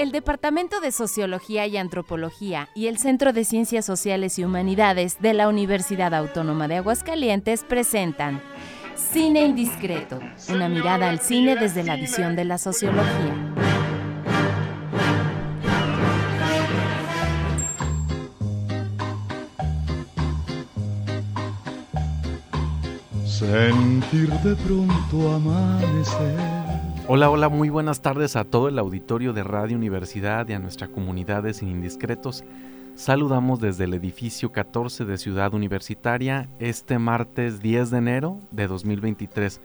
El Departamento de Sociología y Antropología y el Centro de Ciencias Sociales y Humanidades de la Universidad Autónoma de Aguascalientes presentan Cine Indiscreto, una mirada al cine desde la visión de la sociología. Sentir de pronto amanecer. Hola, hola, muy buenas tardes a todo el auditorio de Radio Universidad y a nuestra comunidad de Sin Indiscretos. Saludamos desde el edificio 14 de Ciudad Universitaria este martes 10 de enero de 2023.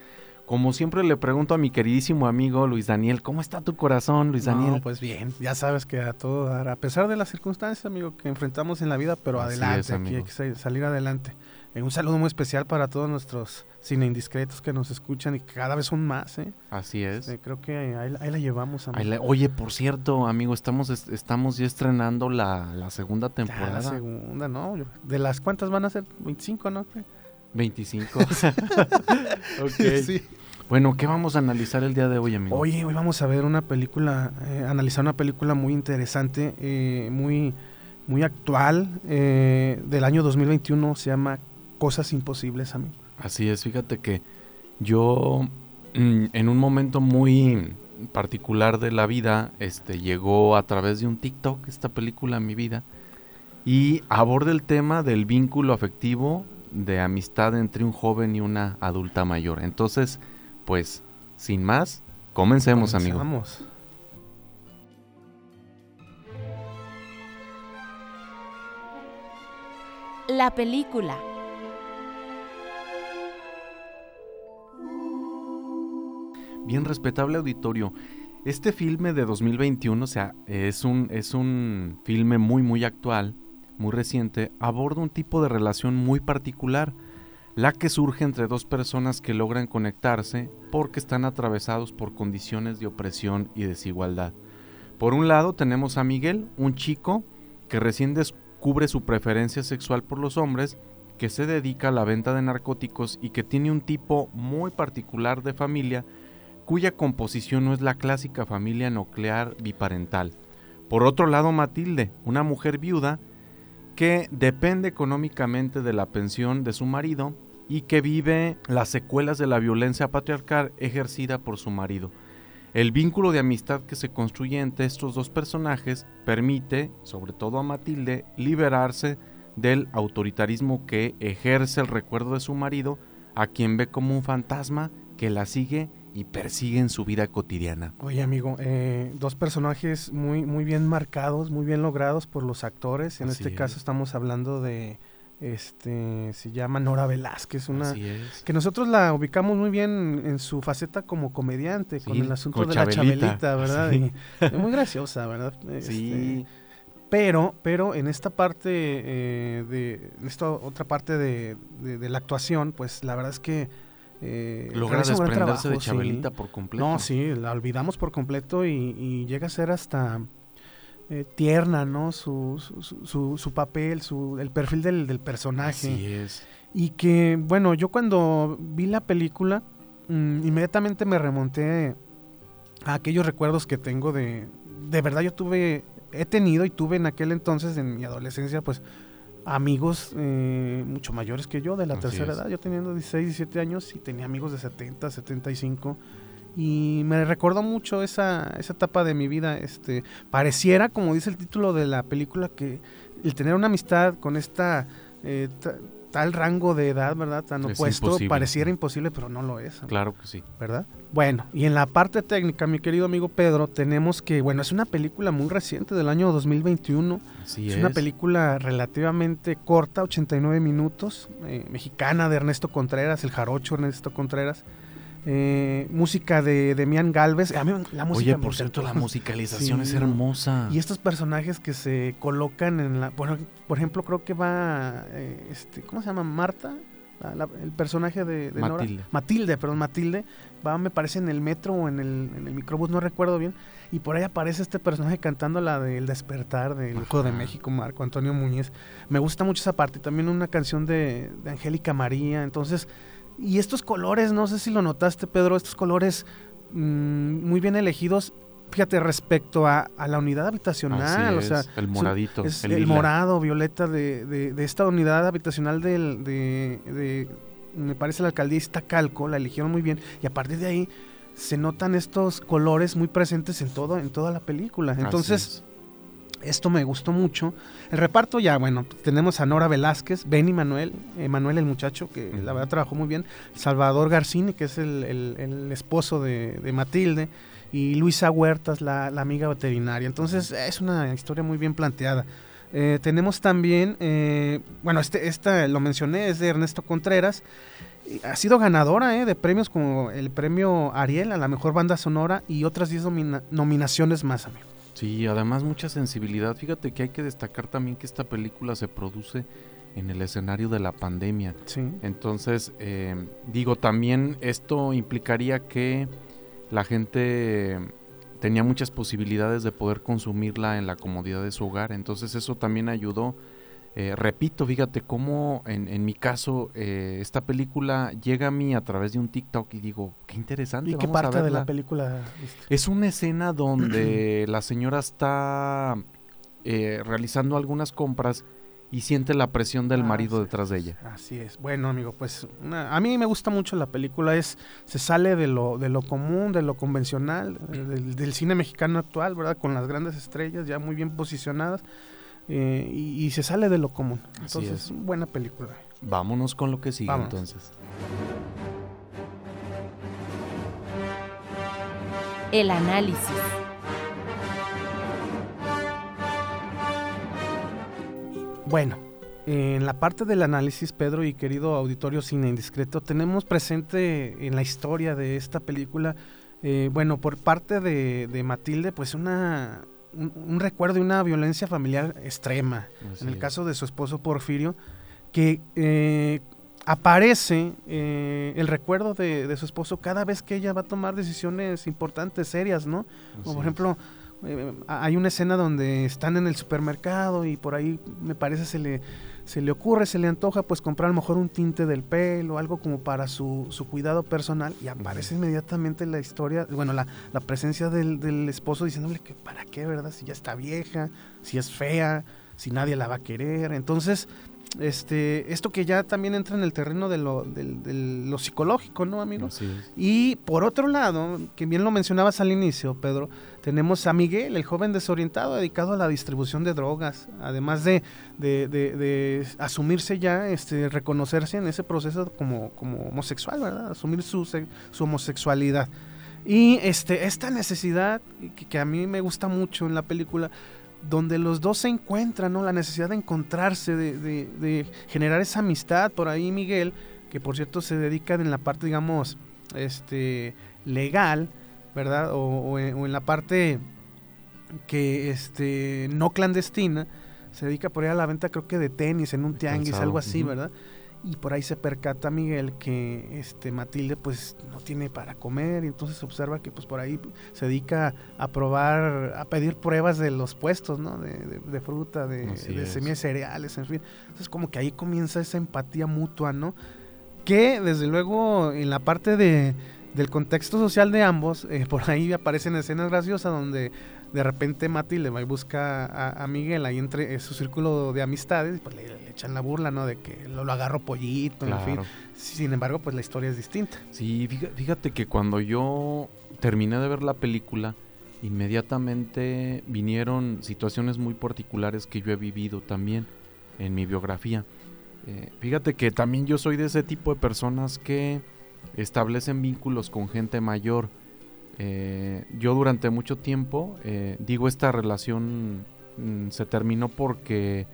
Como siempre le pregunto a mi queridísimo amigo Luis Daniel, ¿cómo está tu corazón, Luis Daniel? No, pues bien, ya sabes que a todo dar, a pesar de las circunstancias, amigo, que enfrentamos en la vida, pero adelante, es, aquí hay que sa- salir adelante. Eh, un saludo muy especial para todos nuestros cine indiscretos que nos escuchan y que cada vez son más, ¿eh? Así es. Eh, creo que ahí, ahí la llevamos, amigo. Ahí le- oye, por cierto, amigo, estamos, est- estamos ya estrenando la, la segunda Ya, temporada. la segunda, ¿no? ¿De las cuántas van a ser? 25, ¿no? 25. ok. Sí. Bueno, ¿qué vamos a analizar el día de hoy, amigo? Oye, hoy vamos a ver una película, eh, analizar una película muy interesante, eh, muy, muy actual, eh, del año 2021, se llama Cosas Imposibles, amigo. Así es, fíjate que yo mm, en un momento muy particular de la vida, este llegó a través de un TikTok esta película a mi vida y aborda el tema del vínculo afectivo de amistad entre un joven y una adulta mayor. Entonces, pues, sin más, comencemos, amigo. Comenzamos. La película. Bien respetable auditorio. Este filme de 2021, o sea, es un, es un filme muy, muy actual, muy reciente, aborda un tipo de relación muy particular, la que surge entre dos personas que logran conectarse porque están atravesados por condiciones de opresión y desigualdad. Por un lado tenemos a Miguel, un chico que recién descubre su preferencia sexual por los hombres, que se dedica a la venta de narcóticos y que tiene un tipo muy particular de familia cuya composición no es la clásica familia nuclear biparental. Por otro lado, Matilde, una mujer viuda que depende económicamente de la pensión de su marido y que vive las secuelas de la violencia patriarcal ejercida por su marido. El vínculo de amistad que se construye entre estos dos personajes permite, sobre todo a Matilde, liberarse del autoritarismo que ejerce el recuerdo de su marido, a quien ve como un fantasma que la sigue y persigue en su vida cotidiana. Oye, amigo, eh, dos personajes muy, muy bien marcados, muy bien logrados por los actores. En Así este es. caso estamos hablando de, este, se llama Nora Velázquez, una... Es. Que nosotros la ubicamos muy bien en su faceta como comediante, con el asunto con de la Chabelita, ¿verdad? sí. Y- y muy graciosa, ¿verdad? Este, Sí, pero, pero en esta parte, eh, de, en esta otra parte de, de- de la actuación, pues la verdad es que eh, logra desprenderse de trabajo, sí. Chabelita por completo. No, sí, la olvidamos por completo y, y llega a ser hasta eh, tierna, ¿no? Su, su, su- su- su papel, su, el perfil del, del personaje. Así es. Y que, bueno, yo cuando vi la película, mm, inmediatamente me remonté a aquellos recuerdos que tengo de... De verdad yo tuve, he tenido y tuve en aquel entonces, en mi adolescencia, pues amigos eh, mucho mayores que yo, de la Así tercera es. edad. Yo teniendo 16, 17 años y tenía amigos de 70, 75. Y me recordó mucho esa, esa etapa de mi vida. Este, pareciera, como dice el título de la película, que el tener una amistad con esta eh, ta- tal rango de edad, ¿verdad? Tan Es opuesto, imposible. pareciera imposible, pero no lo es, Claro que sí. ¿verdad? Bueno, y en la parte técnica, mi querido amigo Pedro, tenemos que, bueno, es una película muy reciente del año 2021. Así Es es. una película relativamente corta, 89 minutos, eh, mexicana de Ernesto Contreras, el jarocho Ernesto Contreras. Eh, música de Demian Galvez. A mí la música Oye, por cierto, la musicalización Sí, es hermosa. Y estos personajes que se colocan en la. Bueno, por ejemplo, creo que va. eh, este, ¿Cómo se llama? Marta. La- la- el personaje de, de Nora. Matilde. Matilde, perdón, Matilde. Va, me parece, en el metro o en el, en el microbús, no recuerdo bien. Y por ahí aparece este personaje cantando la del despertar del Hijo de. México, Marco Antonio Muñiz. Me gusta mucho esa parte. y También una canción de, de Angélica María. Entonces, y estos colores, no sé si lo notaste, Pedro, estos colores mm, muy bien elegidos fíjate, respecto a, la unidad habitacional, o sea, el moradito, el, morado, violeta de, de, esta unidad habitacional del, de, me parece la alcaldía Iztacalco, la eligieron muy bien, y a partir de ahí se notan estos colores muy presentes en todo, en toda la película. Entonces, esto me gustó mucho. El reparto ya, bueno, tenemos a Nora Velázquez, Benny Manuel, Manuel el muchacho, que la verdad trabajó muy bien, Salvador Garcini, que es el, esposo de, Matilde, y Luisa Huertas, la, amiga veterinaria. Entonces es una historia muy bien planteada. Eh, tenemos también, eh, bueno, este, esta lo mencioné, es de Ernesto Contreras. Ha sido ganadora eh, de premios como el premio Ariel a la mejor banda sonora y otras 10 nominaciones más, amigo. Sí, además mucha sensibilidad. Fíjate que hay que destacar también que esta película se produce en el escenario de la pandemia. Sí. Entonces, eh, digo, también esto implicaría que la gente tenía muchas posibilidades de poder consumirla en la comodidad de su hogar. Entonces eso también ayudó eh, repito, fíjate cómo en, mi caso eh, esta película llega a mí a través de un TikTok y digo, qué interesante. ¿Y qué parte de la película Es una escena donde la señora está eh, realizando algunas compras y siente la presión del ah, marido detrás de ella. Así es. Bueno, amigo, pues a mí me gusta mucho la película. Es se sale de lo de lo común, de lo convencional, del, del cine mexicano actual, ¿verdad? Con las grandes estrellas ya muy bien posicionadas eh, y, se sale de lo común. Entonces, buena película. Vámonos con lo que sigue entonces. El análisis. Bueno, en la parte del análisis, Pedro y querido auditorio Cine Indiscreto, tenemos presente en la historia de esta película, eh, bueno, por parte de, de Matilde, pues una, un, recuerdo de una violencia familiar extrema. en el caso de su esposo Porfirio, que eh, aparece eh, el recuerdo de, su esposo cada vez que ella va a tomar decisiones importantes, serias, ¿no? Como por ejemplo, eh, hay una escena donde están en el supermercado y por ahí me parece se le se le ocurre, se le antoja, pues comprar a lo mejor un tinte del pelo, algo como para su, su cuidado personal, y aparece inmediatamente la historia, bueno, la, la presencia del, del, esposo diciéndole que para qué, ¿verdad? Si ya está vieja, si es fea, si nadie la va a querer. Entonces, este, esto que ya también entra en el terreno de lo, lo psicológico, ¿no, amigo? Y por otro lado, que bien lo mencionabas al inicio, Pedro, tenemos a Miguel, el joven desorientado dedicado a la distribución de drogas, además de, de, asumirse ya, este, reconocerse en ese proceso como, como homosexual, ¿verdad? Asumir su, su homosexualidad. Y este, esta necesidad, que, que a mí me gusta mucho en la película, donde los dos se encuentran, ¿no? La necesidad de encontrarse, de, generar esa amistad. Por ahí Miguel, que por cierto se dedica en la parte, digamos, este, legal, ¿verdad? O, en, la parte que, este, no clandestina, se dedica por ahí a la venta, creo que de tenis, en un tianguis, algo así, ¿verdad? Y por ahí se percata Miguel que este Matilde pues no tiene para comer y entonces observa que pues por ahí se dedica a probar a pedir pruebas de los puestos no de, fruta de, de semillas cereales en fin. Entonces como que ahí comienza esa empatía mutua no que desde luego en la parte de del contexto social de ambos eh, por ahí aparecen escenas graciosas donde de repente Mati le va y busca a, Miguel ahí entre su círculo de amistades, pues le, echan la burla, ¿no? De que lo, agarro pollito, en fin. Sin embargo, pues la historia es distinta. Sí, fíjate que cuando yo terminé de ver la película, inmediatamente vinieron situaciones muy particulares que yo he vivido también en mi biografía. Eh, fíjate que también yo soy de ese tipo de personas que establecen vínculos con gente mayor eh, yo durante mucho tiempo, eh, digo, esta relación mm, se terminó porque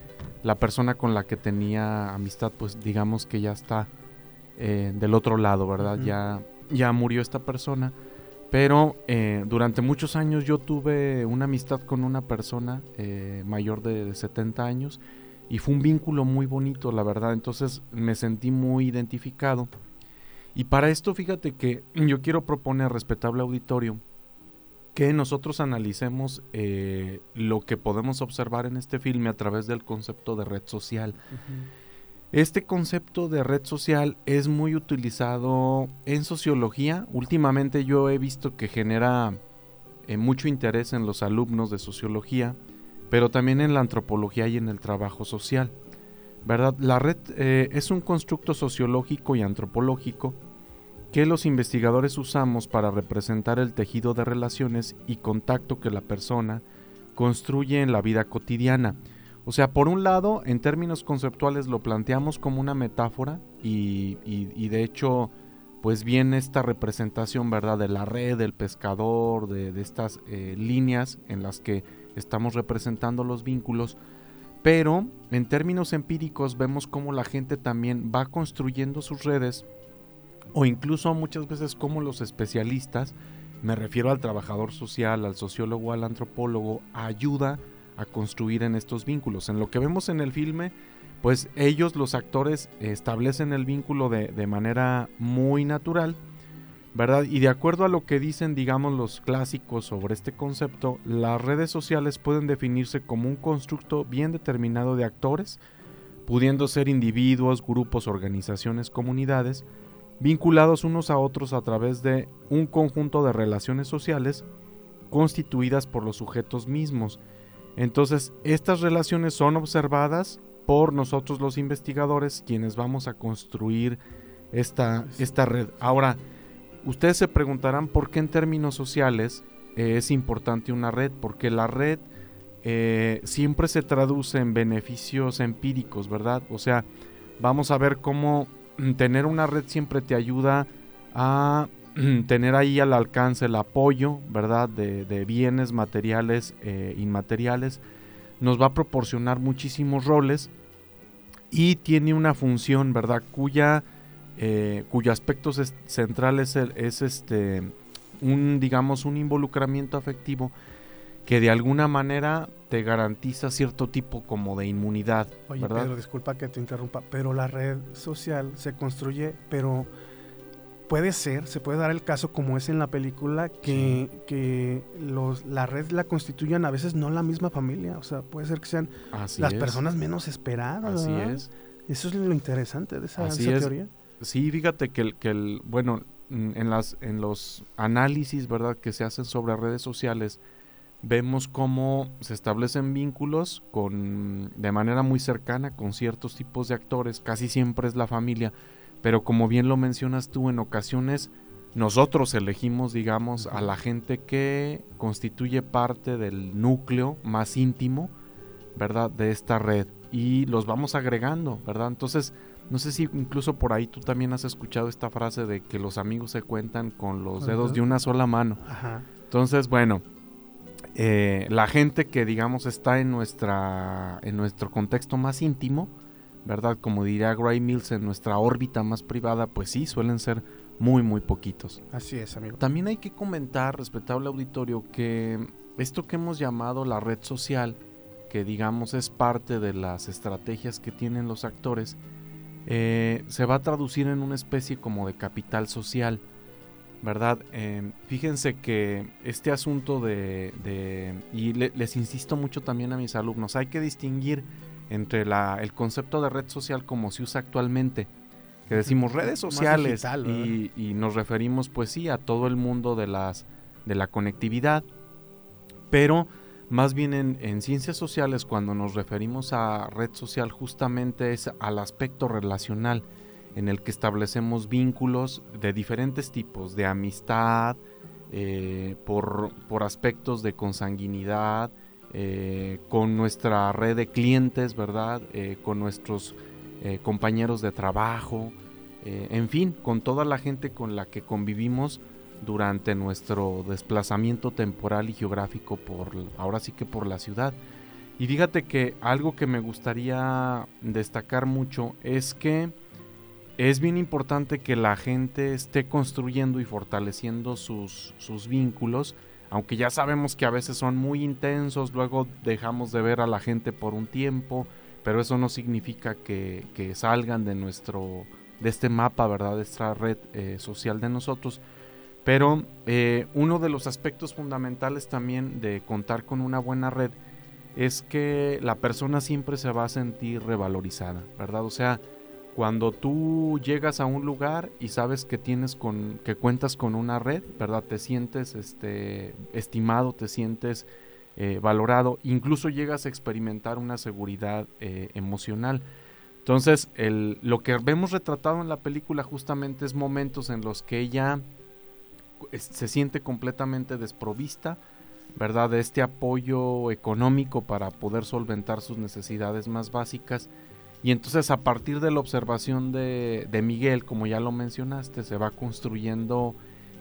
la persona con la que tenía amistad, pues digamos que ya está eh, del otro lado, ¿verdad? Ya, ya murió esta persona. Pero durante muchos años yo tuve una amistad con una persona mayor de 70 años y fue un vínculo muy bonito, la verdad. Entonces me sentí muy identificado y para esto, fíjate que yo quiero proponer, respetable auditorio, que nosotros analicemos eh, lo que podemos observar en este filme a través del concepto de red social. Este concepto de red social es muy utilizado en sociología. Últimamente yo he visto que genera eh, mucho interés en los alumnos de sociología, pero también en la antropología y en el trabajo social. ¿Verdad? La red eh, es un constructo sociológico y antropológico que los investigadores usamos para representar el tejido de relaciones y contacto que la persona construye en la vida cotidiana. O sea, por un lado, en términos conceptuales lo planteamos como una metáfora y, de hecho, pues viene esta representación, ¿verdad? De la red, del pescador, de, estas eh, líneas en las que estamos representando los vínculos. Pero en términos empíricos vemos cómo la gente también va construyendo sus redes o incluso muchas veces como los especialistas, me refiero al trabajador social, al sociólogo, al antropólogo, ayuda a construir en estos vínculos. En lo que vemos en el filme, pues ellos, los actores, establecen el vínculo de, de manera muy natural ¿verdad? Y de acuerdo a lo que dicen, digamos, los clásicos sobre este concepto, las redes sociales pueden definirse como un constructo bien determinado de actores, pudiendo ser individuos, grupos, organizaciones, comunidades, vinculados unos a otros a través de un conjunto de relaciones sociales constituidas por los sujetos mismos. Entonces, estas relaciones son observadas por nosotros los investigadores, quienes vamos a construir esta, esta red. Ahora, Ustedes se preguntarán por qué en términos sociales eh, es importante una red, porque la red eh, siempre se traduce en beneficios empíricos, ¿verdad? O sea, vamos a ver cómo mm, tener una red siempre te ayuda a mm, tener ahí al alcance el apoyo, ¿verdad? De, bienes materiales e inmateriales. Nos va a proporcionar muchísimos roles y tiene una función, ¿verdad? Cuya eh, cuyo aspecto central es, es este, un, digamos, un involucramiento afectivo que de alguna manera te garantiza cierto tipo como de inmunidad. Oye, Pedro, disculpa que te interrumpa, pero la red social se construye, pero puede ser, se puede dar el caso como es en la película, que, que los, la red la constituyan a veces no la misma familia, o sea, puede ser que sean las personas menos esperadas. Así es. Eso es lo interesante de esa, teoría. Sí, fíjate que el, que el bueno, mm, en, las, en los análisis, ¿verdad?, que se hacen sobre redes sociales, vemos cómo se establecen vínculos con, de manera muy cercana con ciertos tipos de actores, casi siempre es la familia, pero como bien lo mencionas tú, en ocasiones nosotros elegimos, digamos, a la gente que constituye parte del núcleo más íntimo, ¿verdad?, de esta red y los vamos agregando, ¿verdad? Entonces, no sé si incluso por ahí tú también has escuchado esta frase de que los amigos se cuentan con los dedos de una sola mano. Entonces, bueno, eh, la gente que digamos está en nuestra en nuestro contexto más íntimo, ¿verdad? Como diría Gray Mills, en nuestra órbita más privada, pues sí, suelen ser muy, muy poquitos. Así es, amigo. También hay que comentar, respetable auditorio, que esto que hemos llamado la red social, que digamos es parte de las estrategias que tienen los actores, eh, se va a traducir en una especie como de capital social, ¿verdad? Em, fíjense que este asunto de, y les insisto mucho también a mis alumnos, hay que distinguir entre la, el concepto de red social como se usa actualmente, que decimos redes sociales y, y, nos referimos pues sí a todo el mundo de, las, de la conectividad, pero más bien en, ciencias sociales, cuando nos referimos a red social, justamente es al aspecto relacional en el que establecemos vínculos de diferentes tipos, de amistad, eh, por, aspectos de consanguinidad, eh, con nuestra red de clientes, ¿verdad? Eh, con nuestros compañeros de trabajo, en fin, con toda la gente con la que convivimos durante nuestro desplazamiento temporal y geográfico por ahora sí que por la ciudad. Y fíjate que algo que me gustaría destacar mucho es que es bien importante que la gente esté construyendo y fortaleciendo sus, sus vínculos, aunque ya sabemos que a veces son muy intensos, luego dejamos de ver a la gente por un tiempo, pero eso no significa que, salgan de nuestro, de este mapa, ¿verdad? De esta red eh, social de nosotros pero eh, uno de los aspectos fundamentales también de contar con una buena red es que la persona siempre se va a sentir revalorizada, ¿verdad? O sea, cuando tú llegas a un lugar y sabes que tienes con que cuentas con una red, ¿verdad? Te sientes este estimado, te sientes eh, valorado, incluso llegas a experimentar una seguridad eh, emocional. Entonces, el, lo que vemos retratado en la película justamente es momentos en los que ella se siente completamente desprovista, ¿verdad? De este apoyo económico para poder solventar sus necesidades más básicas. Y entonces a partir de la observación de, de Miguel, como ya lo mencionaste, se va construyendo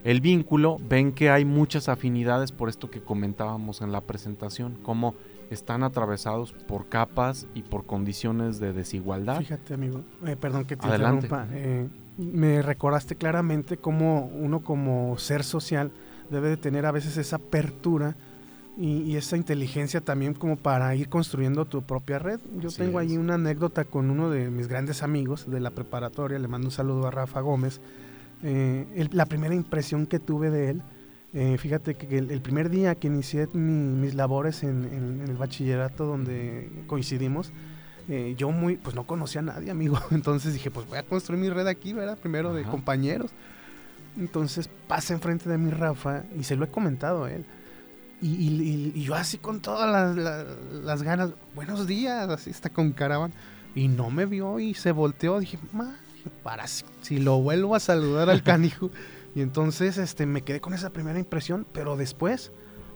el vínculo. Ven que hay muchas afinidades por esto que comentábamos en la presentación, como están atravesados por capas y por condiciones de desigualdad. Fíjate, amigo, eh, perdón que te interrumpa. Eh, me recordaste claramente cómo uno como ser social debe de tener a veces esa apertura y, esa inteligencia también como para ir construyendo tu propia red. Yo tengo ahí una anécdota con uno de mis grandes amigos de la preparatoria, le mando un saludo a Rafa Gómez. Eh, la primera impresión que tuve de él, eh, fíjate que el, primer día que inicié mis labores en, el bachillerato donde coincidimos, eh, yo muy, pues no conocía a nadie, amigo. Entonces dije, pues voy a construir mi red aquí, ¿verdad? Primero de compañeros. Entonces pasa enfrente de mi Rafa y se lo he comentado a él. Y, yo así con todas las, ganas, buenos días, así está con caravan. Y no me vio y se volteó. Dije, para si, lo vuelvo a saludar al canijo. y entonces este, me quedé con esa primera impresión, pero después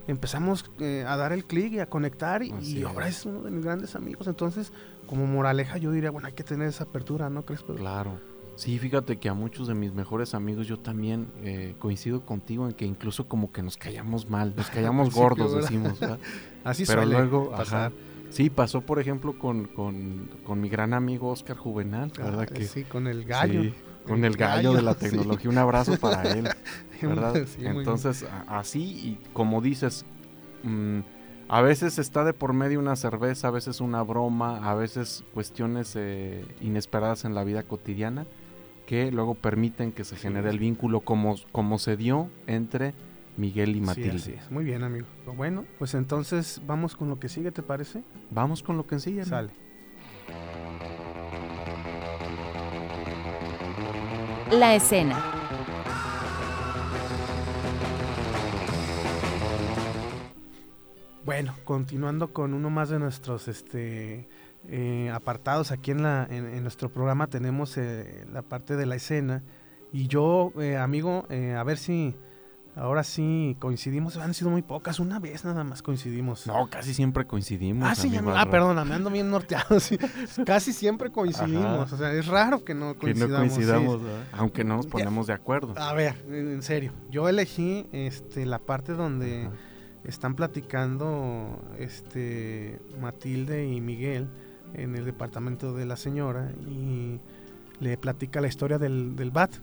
empezamos eh, a dar el clic y a conectar y, ahora es uno de mis grandes amigos. Entonces, como moraleja, yo diría, bueno, hay que tener esa apertura, ¿no crees? Claro. Sí, fíjate que a muchos de mis mejores amigos yo también eh, coincido contigo en que incluso como que nos callamos mal, nos callamos gordos, decimos. Así Pero luego, pasar. sí, pasó por ejemplo con, con, mi gran amigo Oscar Juvenal, ¿verdad? Ah, que, sí, con el gallo. Con el gallo, de la tecnología. Un abrazo para él, ¿verdad? Entonces, así, y como dices, mm, a veces está de por medio una cerveza, a veces una broma, a veces cuestiones eh, inesperadas en la vida cotidiana que luego permiten que se genere el vínculo como, como se dio entre Miguel y Matilde. Sí, Muy bien, amigo. Bueno, pues entonces vamos con lo que sigue, ¿te parece? Vamos con lo que sigue. Sale. La escena. Bueno, continuando con uno más de nuestros este, eh, apartados aquí en, la, en, nuestro programa tenemos eh, la parte de la escena y yo, eh, amigo, a ver si ahora sí coincidimos, han sido muy pocas, una vez nada más coincidimos. No, casi siempre coincidimos. Ah, sí, ah, perdona, me ando bien norteado, casi siempre coincidimos, o sea, es raro que no coincidamos. aunque no nos ponemos de acuerdo. A ver, en serio, yo elegí este, la parte donde... están platicando este Matilde y Miguel en el departamento de la señora y le platica la historia del, del bat.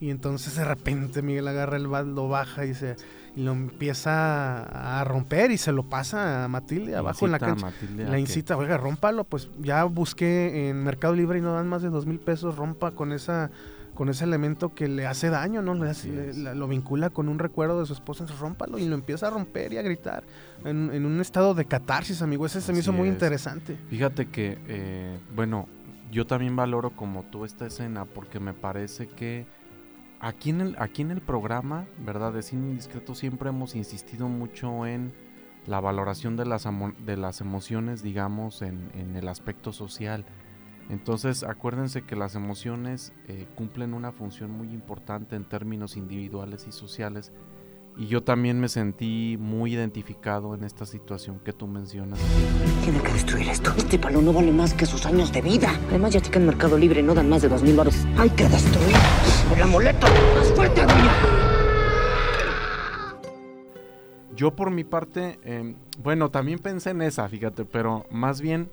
Y entonces de repente Miguel agarra el bat, lo baja y se y lo empieza a romper y se lo pasa a Matilde abajo en la cancha. la incita, oiga, rómpalo, pues ya busqué en Mercado Libre y no dan más de dos mil pesos, rompa con esa con ese elemento que le hace daño, ¿no? Le lo vincula con un recuerdo de su esposa, entonces rómpalo y lo empieza a romper y a gritar en, un estado de catarsis, amigo. Ese se me hizo muy interesante. Fíjate que, eh, bueno, yo también valoro como tú esta escena porque me parece que aquí en el, aquí en el programa, ¿verdad? De Cine Indiscreto siempre hemos insistido mucho en la valoración de las, de las emociones, digamos, en, en el aspecto social entonces acuérdense que las emociones eh, cumplen una función muy importante en términos individuales y sociales y yo también me sentí muy identificado en esta situación que tú mencionas. Tiene que destruir esto. Este palo no vale más que sus años de vida. Además, ya que en Mercado Libre no dan más de dos mil baros. Hay que destruir el amuleto. ¡Más fuerte, Yo por mi parte, em, bueno, también pensé en esa, fíjate, pero más bien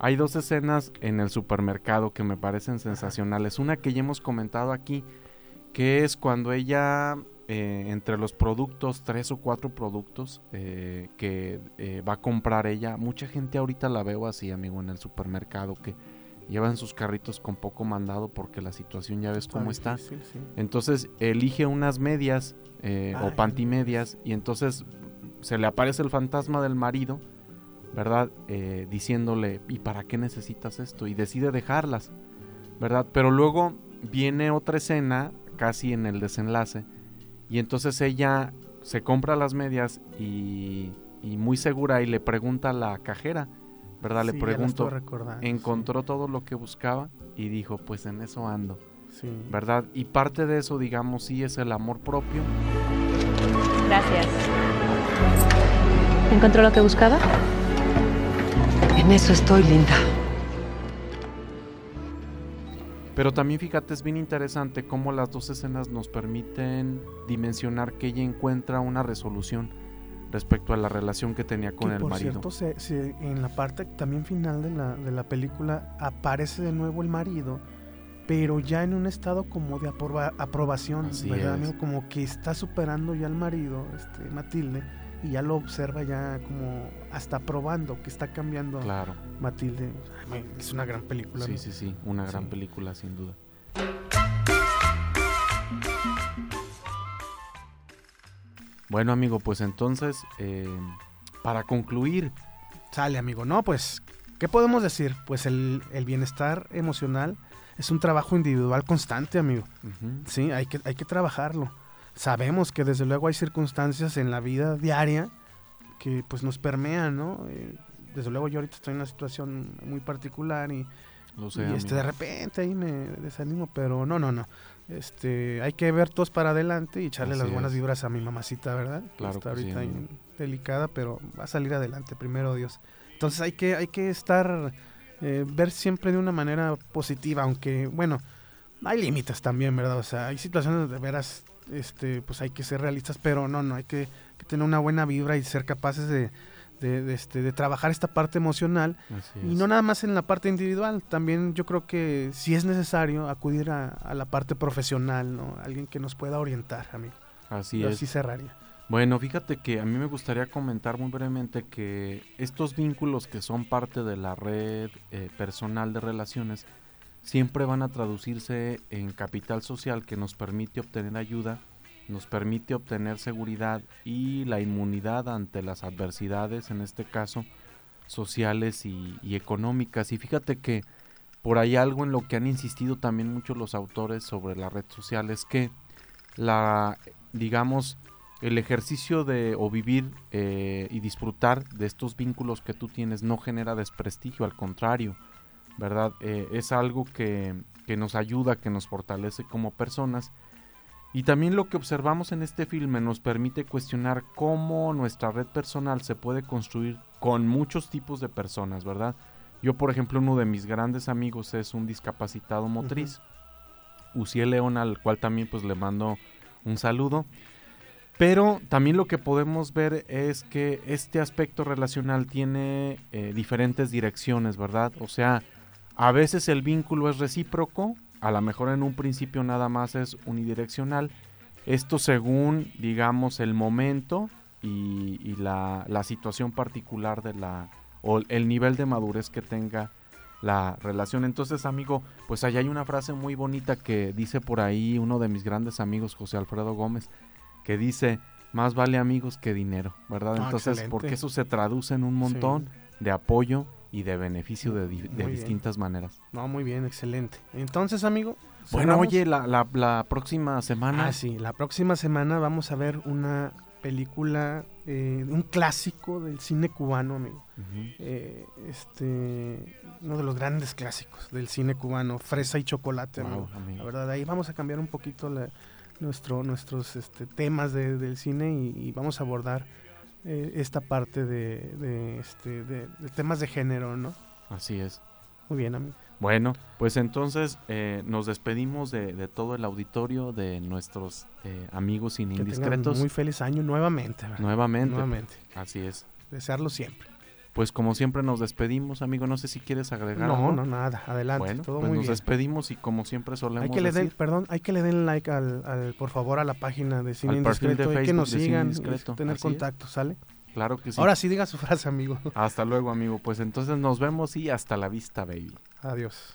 hay dos escenas en el supermercado que me parecen sensacionales. Una que ya hemos comentado aquí, que es cuando ella, eh, entre los productos, tres o cuatro productos eh, que eh, va a comprar ella, mucha gente ahorita la veo así, amigo, en el supermercado, que llevan sus carritos con poco mandado porque la situación ya ves cómo está. Entonces elige unas medias o pantimedias y entonces se le aparece el fantasma del marido ¿verdad? Diciéndole, ¿y para qué necesitas esto? Y decide dejarlas, ¿verdad? Pero luego viene otra escena, casi en el desenlace, y entonces ella se compra las medias y, y muy segura y le pregunta a la cajera, ¿verdad? Sí, le pregunto, encontró todo lo que buscaba y dijo, pues en eso ando, Sí. ¿verdad? Y parte de eso, digamos, sí es el amor propio. Gracias. ¿Encontró lo que buscaba? En eso estoy, linda. Pero también fíjate, es bien interesante cómo las dos escenas nos permiten dimensionar que ella encuentra una resolución respecto a la relación que tenía con que el por marido. cierto, se- se- en la parte también final de la, de la película aparece de nuevo el marido, pero ya en un estado como de aproba- aprobación, Así ¿verdad, amigo? Como que está superando ya al marido, este, Matilde, y ya lo observa ya como hasta probando que está cambiando Claro, Matilde. Ay, Es una gran película. sí, ¿no? sí, sí, una gran Sí. película sin duda. Bueno amigo, pues entonces, eh, para concluir, Sale, amigo. No, pues, ¿qué podemos decir? Pues el, el bienestar emocional es un trabajo individual constante, amigo. Sí, hay que, hay que trabajarlo. Sabemos que desde luego hay circunstancias en la vida diaria que pues nos permean, ¿no? Eh, desde luego yo ahorita estoy en una situación muy particular y, lo sé, y, este, de repente ahí me desanimo, pero no, no, no. Este, hay que ver todos para adelante y echarle Así las buenas es. vibras a mi mamacita, ¿verdad? Que Claro Está que ahorita delicada, pero va a salir adelante, primero Dios. Entonces hay que, hay que estar, eh, ver siempre de una manera positiva, aunque, bueno, hay límites también, ¿verdad? O sea, hay situaciones de veras, este, pues hay que ser realistas, pero no, no, hay que, que tener una buena vibra y ser capaces de, de, de, este, de trabajar esta parte emocional y no nada más en la parte individual, también yo creo que si es necesario acudir a, a la parte profesional, ¿no? Alguien que nos pueda orientar, amigo. Así Yo es. así cerraría. Bueno, fíjate que a mí me gustaría comentar muy brevemente que estos vínculos que son parte de la red eh, personal de relaciones siempre van a traducirse en capital social que nos permite obtener ayuda, nos permite obtener seguridad y la inmunidad ante las adversidades, en este caso sociales y, económicas. Y fíjate que por ahí algo en lo que han insistido también muchos los autores sobre la red social es que la, digamos, el ejercicio de o vivir eh, y disfrutar de estos vínculos que tú tienes no genera desprestigio, al contrario, ¿verdad? Eh, es algo que, que nos ayuda, que nos fortalece como personas. Y también lo que observamos en este filme nos permite cuestionar cómo nuestra red personal se puede construir con muchos tipos de personas, ¿verdad? Yo, por ejemplo, uno de mis grandes amigos es un discapacitado motriz, Uciel León, al cual también pues le mando un saludo. Pero también lo que podemos ver es que este aspecto relacional tiene eh, diferentes direcciones, ¿verdad? O sea, a veces el vínculo es recíproco, a lo mejor en un principio nada más es unidireccional. Esto según, digamos, el momento y, y la, la situación particular de la, o el nivel de madurez que tenga la relación. Entonces, amigo, pues allá hay una frase muy bonita que dice por ahí uno de mis grandes amigos, José Alfredo Gómez, que dice, más vale amigos que dinero, ¿verdad? Ah, Entonces, excelente. porque eso se traduce en un montón de apoyo y de beneficio de, di- de distintas maneras. No, muy bien, excelente. Entonces, amigo. Bueno, cerramos. oye, la, la- la próxima semana... Ah, sí, la próxima semana vamos a ver una película, eh, un clásico del cine cubano, amigo. Eh, este, uno de los grandes clásicos del cine cubano, Fresa y Chocolate, Wow, amigo. amigo. La verdad, ahí vamos a cambiar un poquito la- nuestro, nuestros este, temas de- del cine y, y vamos a abordar eh, esta parte de, de, este, de- de temas de género, ¿no? Así es. Muy bien, amigo. Bueno, pues entonces eh, nos despedimos de, de todo el auditorio, de nuestros eh, amigos sin indiscretos. muy feliz año nuevamente. ¿verdad? Nuevamente. Nuevamente. Así es. Desearlo siempre. Pues como siempre nos despedimos, amigo. No sé si quieres agregar No, algo. no, nada. Adelante. Bueno, todo pues muy nos bien. despedimos y como siempre solemos Hay que le den, perdón, hay que le den like al, al- por favor a la página de Cine Al de Indiscreto y que nos de sigan tener así es. contacto, ¿sale? claro que sí. Ahora sí diga su frase, amigo. Hasta luego, amigo. Pues entonces nos vemos y hasta la vista, baby. Adiós.